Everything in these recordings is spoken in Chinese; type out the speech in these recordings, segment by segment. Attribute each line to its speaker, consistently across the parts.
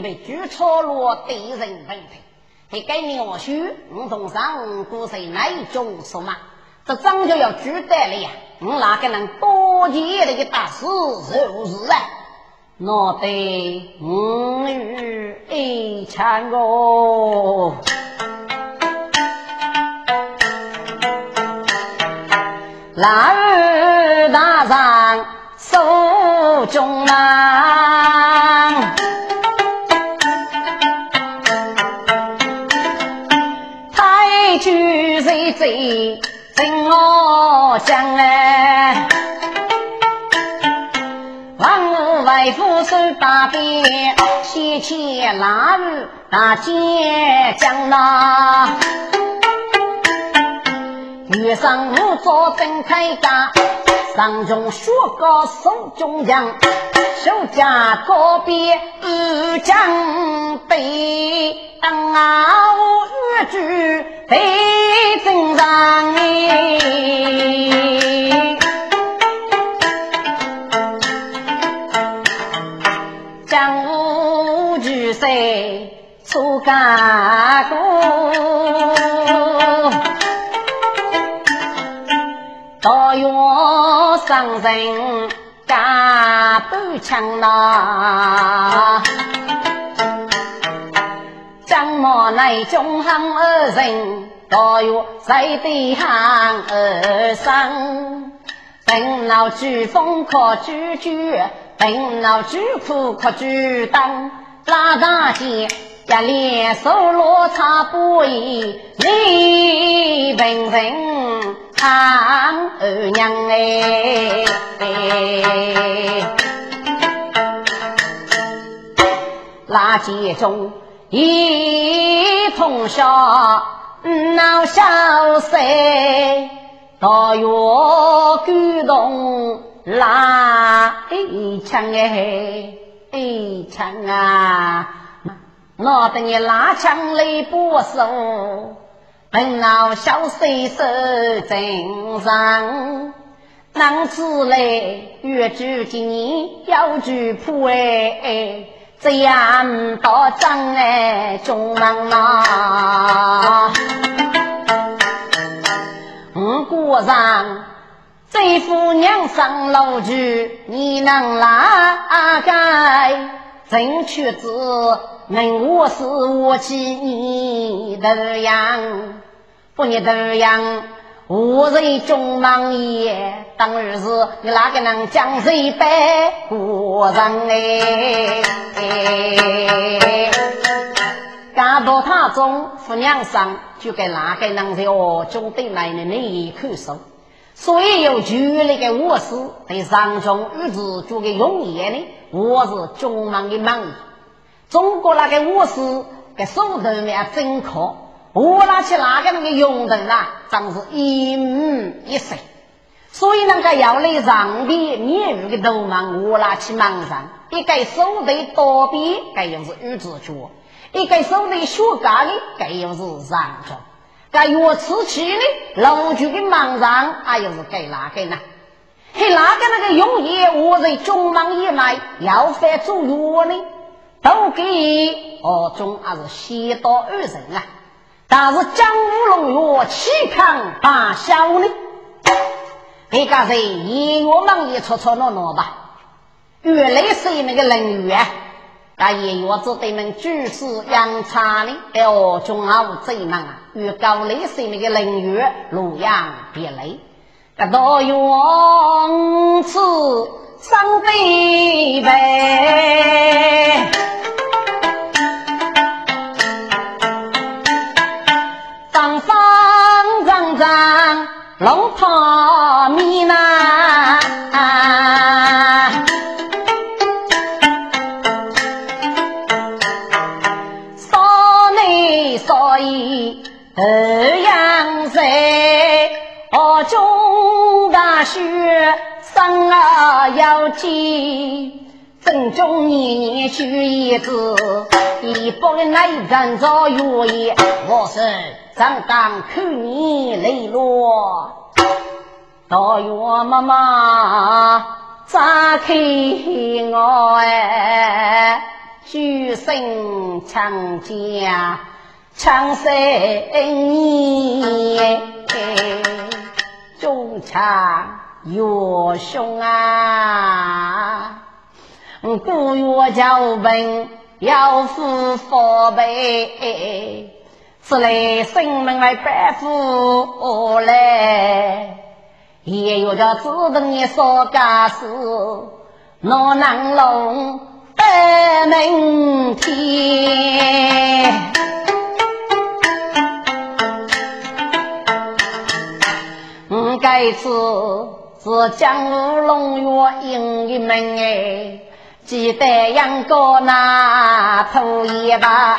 Speaker 1: 你被举错了对人问题，还给你我许，五同上古谁哪种说嘛？这张就要举得了呀！我哪个能多见那个大事如是啊？我得五与一强哦。男儿大上手中郎，大边，先前腊日大街江呐，遇上我做正开家，上中学高手中央，手家高边二将背，当我越剧背正上哎。江湖聚散出家过，到月上人家半枪呐。张某乃中行二人，到月在对行二生。本老举风可举举，本老举苦可举当。拉大街一连手落差不一，李本人唱二娘哎。垃圾中一通宵闹笑声，到月感动拉一枪哎一枪啊！我等你拉枪来不手，本老小水手正上。男子嘞，越住今年要住铺哎，这样到张哎中忙啦。我过上这副娘上楼去，你能哪该？正确子问我是我妻你的样，不你的样。我人中忙也，当然是你哪个能将谁白过人哎？赶到他中夫娘上，就给哪个能在我中对来的那一口手。所以有权力的我是对上中日子做个容易呢，我是中忙的忙。中国那个我是给手头面真靠。我拿起那个那个用的啊，真是一五一十，所以那个要来上边免费的都忙，我拿起忙上，一个手头多边，该又是玉子脚；一个手头学家的，该又是上脚；该药吃气的，老局的忙上，还又是该哪个呢？嘿，哪个那个用药，我在中忙一买，要饭做药呢，都给哦中还是先到二人啊。但是江湖龙月气抗大小呢？别个是以我们也吵吵闹闹吧。原来是那个人员，但也我只对们举世扬长的，哦，中午最忙啊。与高类是那个人员，洛阳别类，个到永此上对呗。方方正正龙套中年年学一子，一百来人遭月夜，我是正当看你泪落。到月妈妈在打开我哎，举身长家长生年，中长岳兄啊，古月叫问要付佛呗。此来生门来拜佛来，也有着自等一说家事，哪能龙得明天？我该次是江湖龙月应一门哎，记得杨哥那头一把。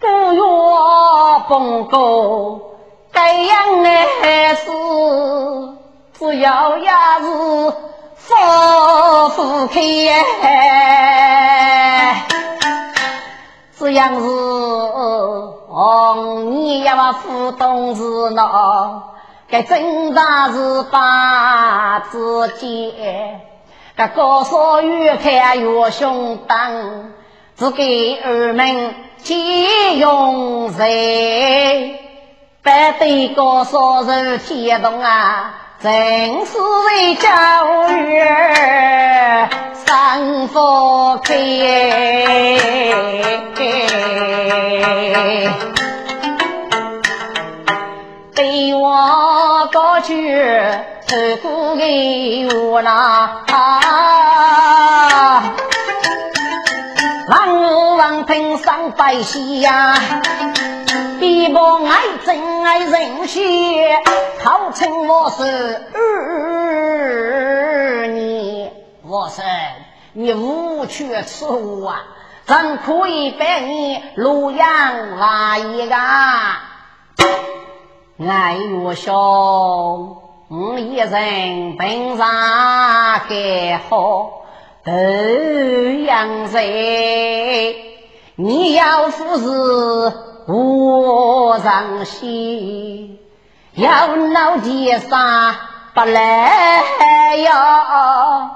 Speaker 1: 不要风高，该样的孩子，只要也是夫妇开，这样是红你要不懂事呢，该真的是把自己，该高烧越看越凶当，只给儿们。借用谁？白对高烧人天动啊，真是为教育三福开。对我过去透过给我那。望我王平上百姓呀，比不爱真爱人血，号称我是儿女。我说你无去处啊，怎可以把你洛阳来一个？爱我兄，我一人本上该好。欧阳谁？你要不是我上心，要闹地上不来呀？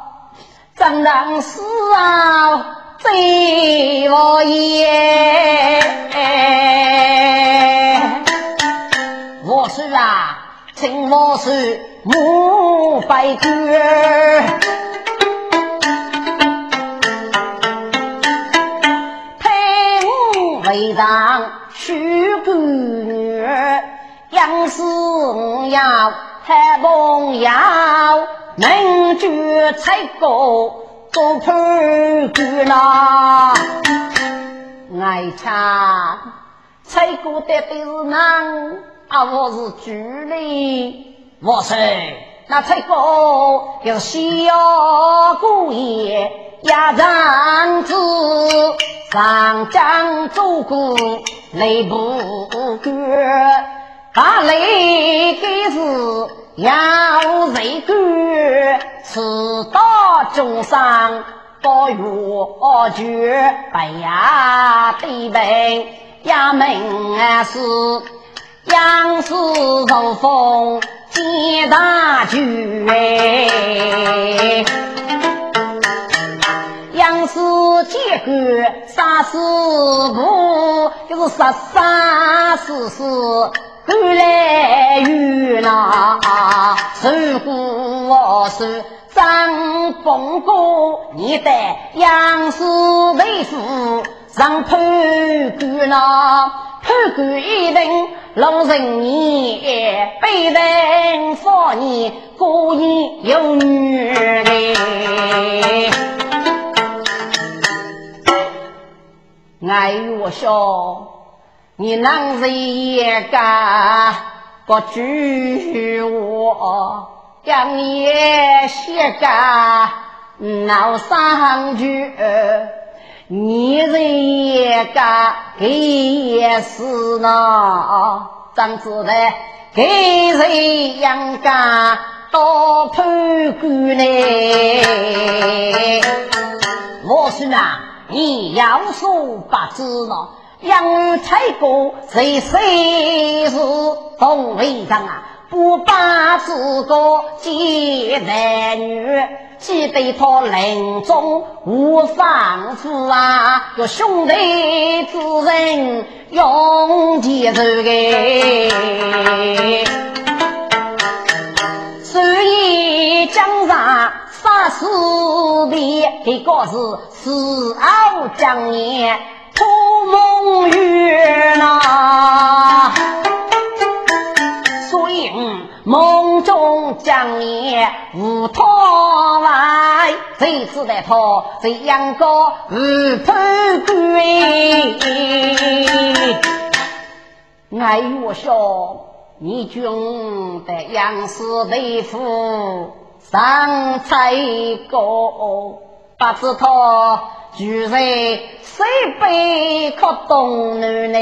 Speaker 1: 怎能死啊？罪我也！我是啊，请我是母白鸽。为当许姑女，杨氏要太朋友，能举才高做判官啦。爱唱才哥的的是，啊我是主力。我说那才哥要小姑爷压丈子。上将做过雷不干，把雷给是要谁干？此道中上不越绝，白呀对白呀门是杨氏如风见大局哎。杨氏结官杀师傅，就是杀杀死死，赶来冤呐！如果我是张凤哥，你带杨氏为夫上判官呐，判官一定六十年，被人说你过年有女的。爱我兄，你能是一个不惧我，让也些个闹上去。你是一个给死呢？怎知道给谁养家多判官呢？我说啊。你要说不知道，杨才哥谁谁是董会长啊？不把自个接男女，记得他临终无放负啊，有兄弟之人永记住个。所以江上杀死的这个是死后将年托梦月呐。梦中将你无托来，谁知道他这样个无头鬼？哎呦，兄，你军的杨氏大夫上菜过，不知他居在谁背可东南呢？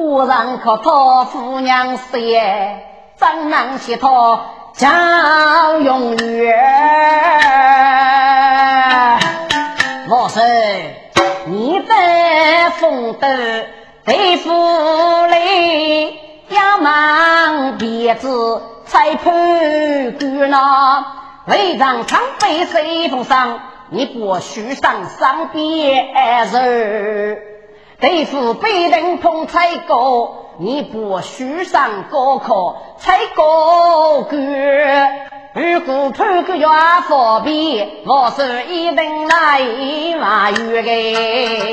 Speaker 1: 果然可托夫娘谢，怎能写托叫永远？我说你在风斗对付里，要忙别子才判官呐。为让常被随风上，你不许上上边人。对付被人碰菜高，你不许上高考菜高官。如果判个要方便，我是一定来话语的。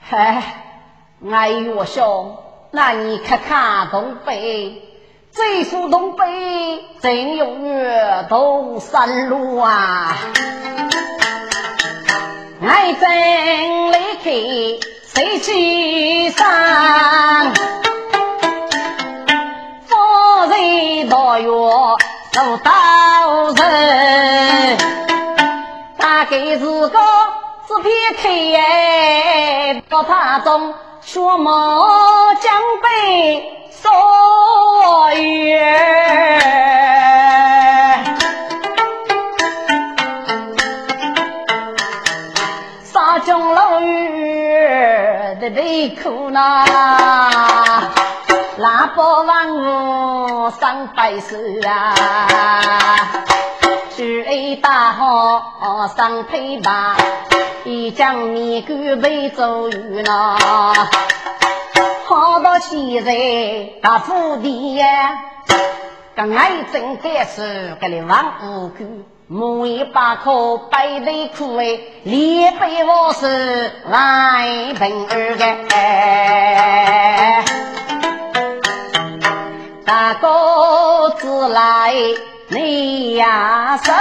Speaker 1: 嗨，哎呦兄，那你看看东北。这副东北真有月东山路啊！爱真离开谁去山？方人到月走到人，大概是个纸片开，到他中学毛江北。所愿，沙江老月的泪苦呐，拉包万物上百首啊，举大号上推把，一将米干被走远呐。好到现在大府地呀，跟爱真该是个里王五哥，木一把口背对苦哎，连背我是来平儿个，大哥子来你呀生。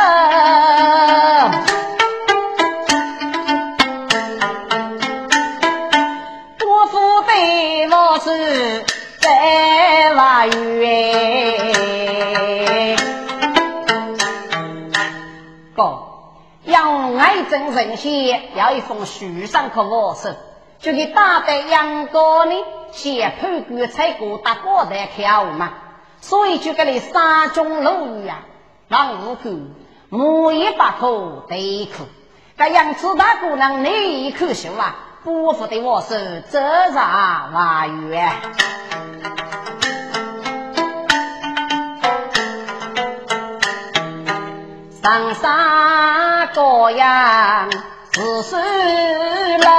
Speaker 1: 杨爱真神仙要一封书上可我手，就给打在杨哥呢，先判官才过大过台跳嘛，所以就给你山中楼宇啊，让五口木一把口对口，这杨子大姑娘你一口秀啊。不服的我是折上瓦园，上山高阳是水了，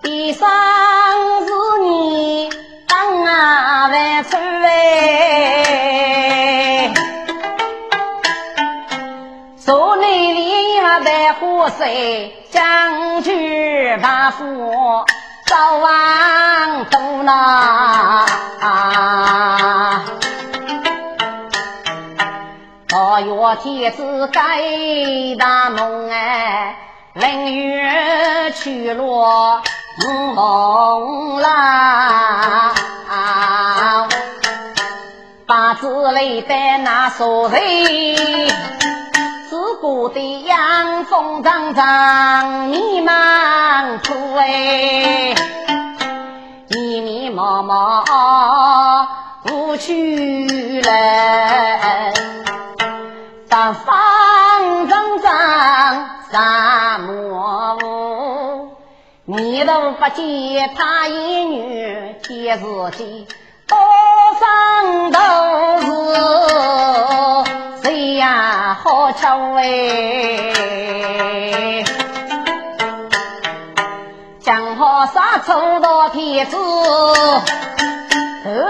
Speaker 1: 地上是你当啊万出我是将军大夫赵王都那，天子盖大梦哎，凌月去落梦啦，八字里的那所人。自古的阳风长长，迷茫苦哎，迷迷茫茫无趣了。大方正正三莫误，你都不见他一女见自己，多生都是谁呀好巧哎！讲好杀出到天子，后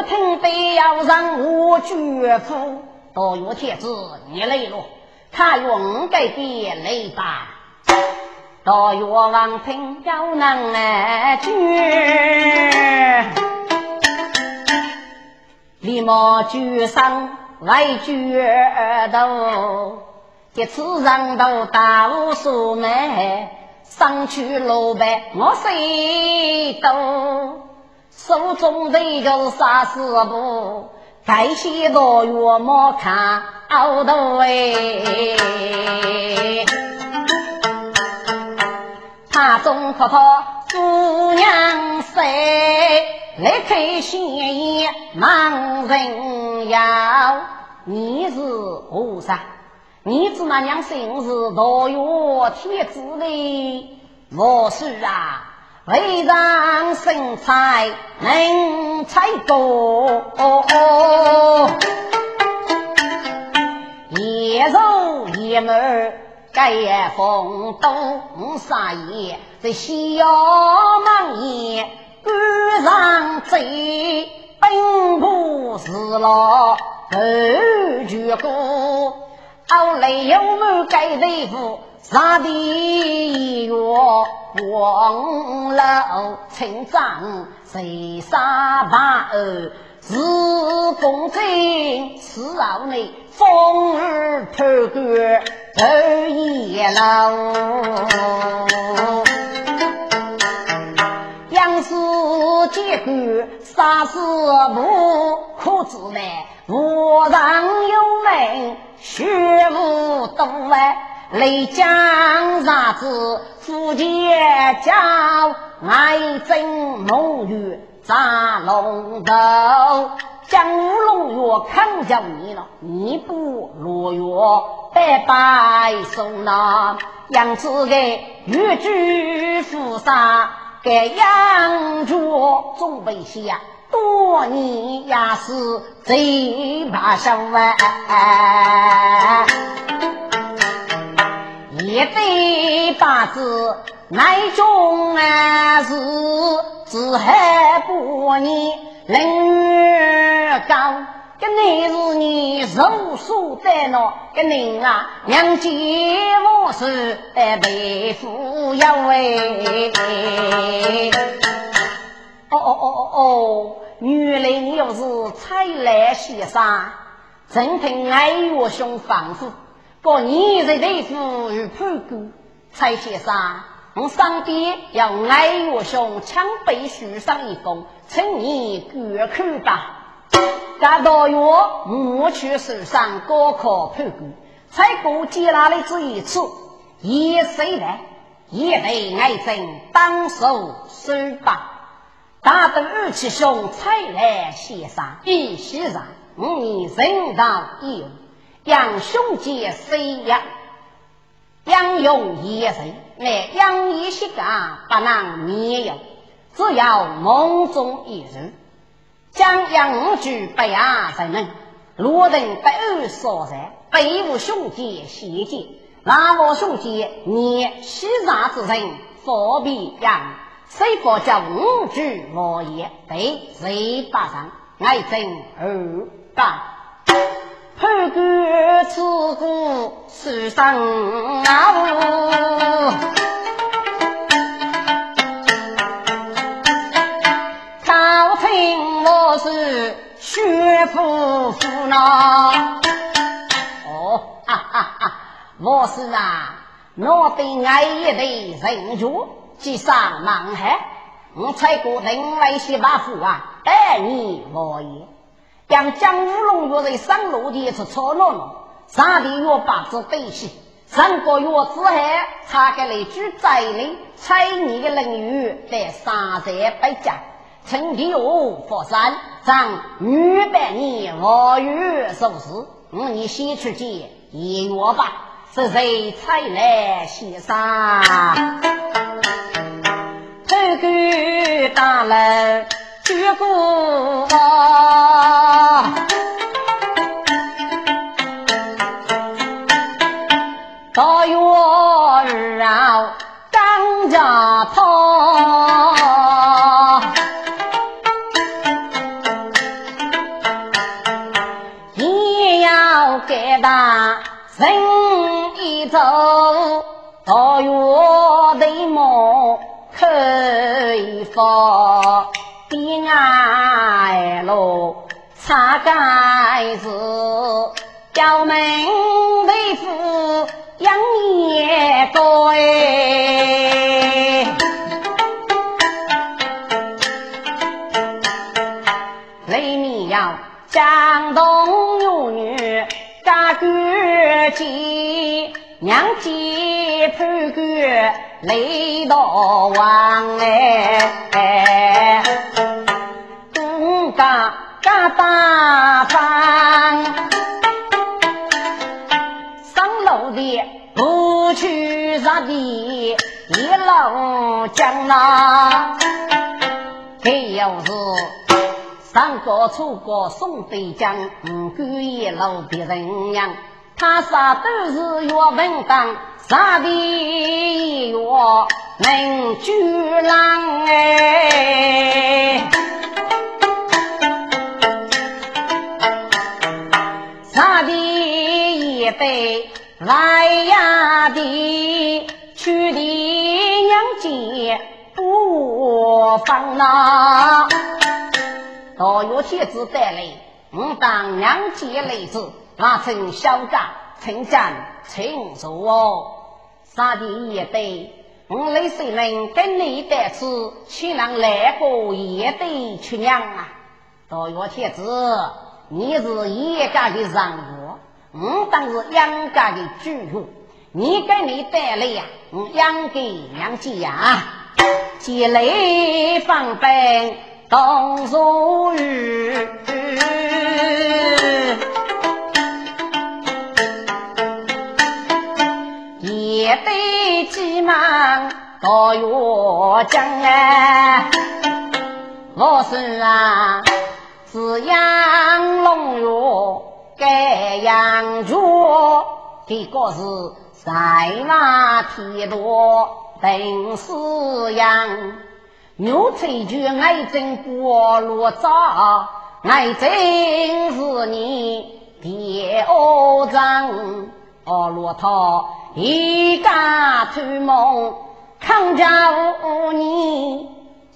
Speaker 1: 听得要让我绝夫。到月天子，你来了，他用该的雷吧。到月王听要能来绝，立马举上来决斗，这次上到大无所门，上去落败我谁都，手中的就是啥事不？该些多月莫看熬头哎，他总可他姑娘谁来开心宴忙人要你是何啥？你子那娘姓是大月天子嘞，我是啊。为让身材能才多，夜肉夜门盖风东沙野，这小忙也赶上贼，本不是老二绝过，后来有没盖对付？上地月黄楼成长，谁杀把儿是公正，是后内风儿透干头一楼，杨氏结果杀死不可知呢，我上有门，学无东外。雷江啥子夫妻叫爱争龙玉扎龙头，江湖龙月看叫你了，你不落月白白送那杨子给玉居富杀给杨卓总被下多年也是最怕上万。一对八字乃中啊是自海不年人高，跟你是你肉属在那个人啊，娘家我是哎背负要哎。哦哦哦哦哦，原来你又是才来先生，真听爱我兄仿佛。过年日对付与判官，蔡先生，我上边要爱我兄枪背书上一封，请你过看吧。赶到月莫去手上高考判官，才过接那里这一次，也虽然也被爱憎当手手把，大得二七兄才来先生，必须让你人道义务。杨兄姐虽杨，杨勇也人，乃杨一些个不能免有，只要梦中一人，将杨举不亚在内，罗等不二所在，北无兄姐谢见，南吴兄姐念西上之人，佛比杨，谁不叫五举莫言，对谁打上，爱憎而干。判官此故是上啊！朝廷我是血夫妇呐！哦，哈哈哈！我是啊，我对爱一对人主，即上南海，我才过另外些把夫啊，待你我也。将江乌龙月在上路的是操弄弄，上地月八字对齐，上个月之后，查个来句灾灵，彩你的人鱼在山寨北疆，趁地哦佛山，让女百年我与收拾，你先去见一月吧，是谁才来先生？偷狗大人举过。开放，边挨路擦盖子，叫门为夫。养也多里面要江东有女家官见，娘家判官雷道王哎，东家家大方。不去啥的一路江呐，这又是上过出过宋北江，五官一老别人样，他啥都是岳文当，啥的岳能举郎哎，啥的也得。来呀的，去的娘家不放呐。到月天子带来，我当娘家来子，那成小家，成战成熟哦。啥的也得，我那谁能跟你带吃，岂能来过也得去娘啊？到月天子，你是一家的人物。我当是养家的主人，你给你带来呀，我养给娘家呀，积累方便当如雨，忙到月江哎，我是啊，是养龙哟。该养猪，这个是塞瓦铁多等饲养。牛吹句爱真过路早，爱真是你爹恶长。哦，骆驼一家偷梦，抗家五年，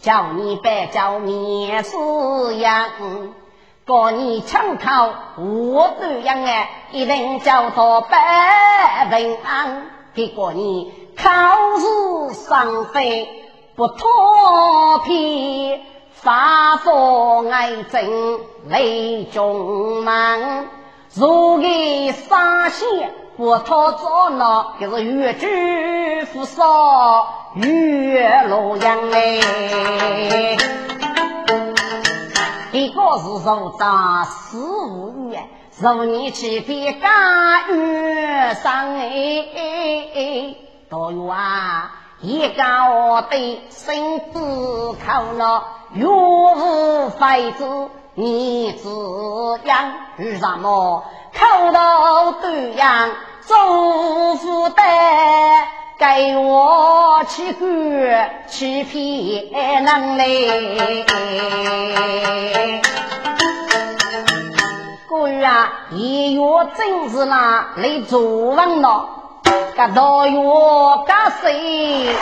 Speaker 1: 叫你别叫面饲养。过年抢口我都养哎，一定叫他百平安。给过年考试上飞不脱皮，发福爱真雷中忙。如果三线不脱着呢，就是越举扶少越洛阳哎。一个是受到十五元，十年起别干月上哎，都有啊！一个我的身子靠了，岳父妃子你子养，为什么？口头都养祖父的？给我去管去骗能嘞！个月啊，一月真是那来做饭了，个多月干谁？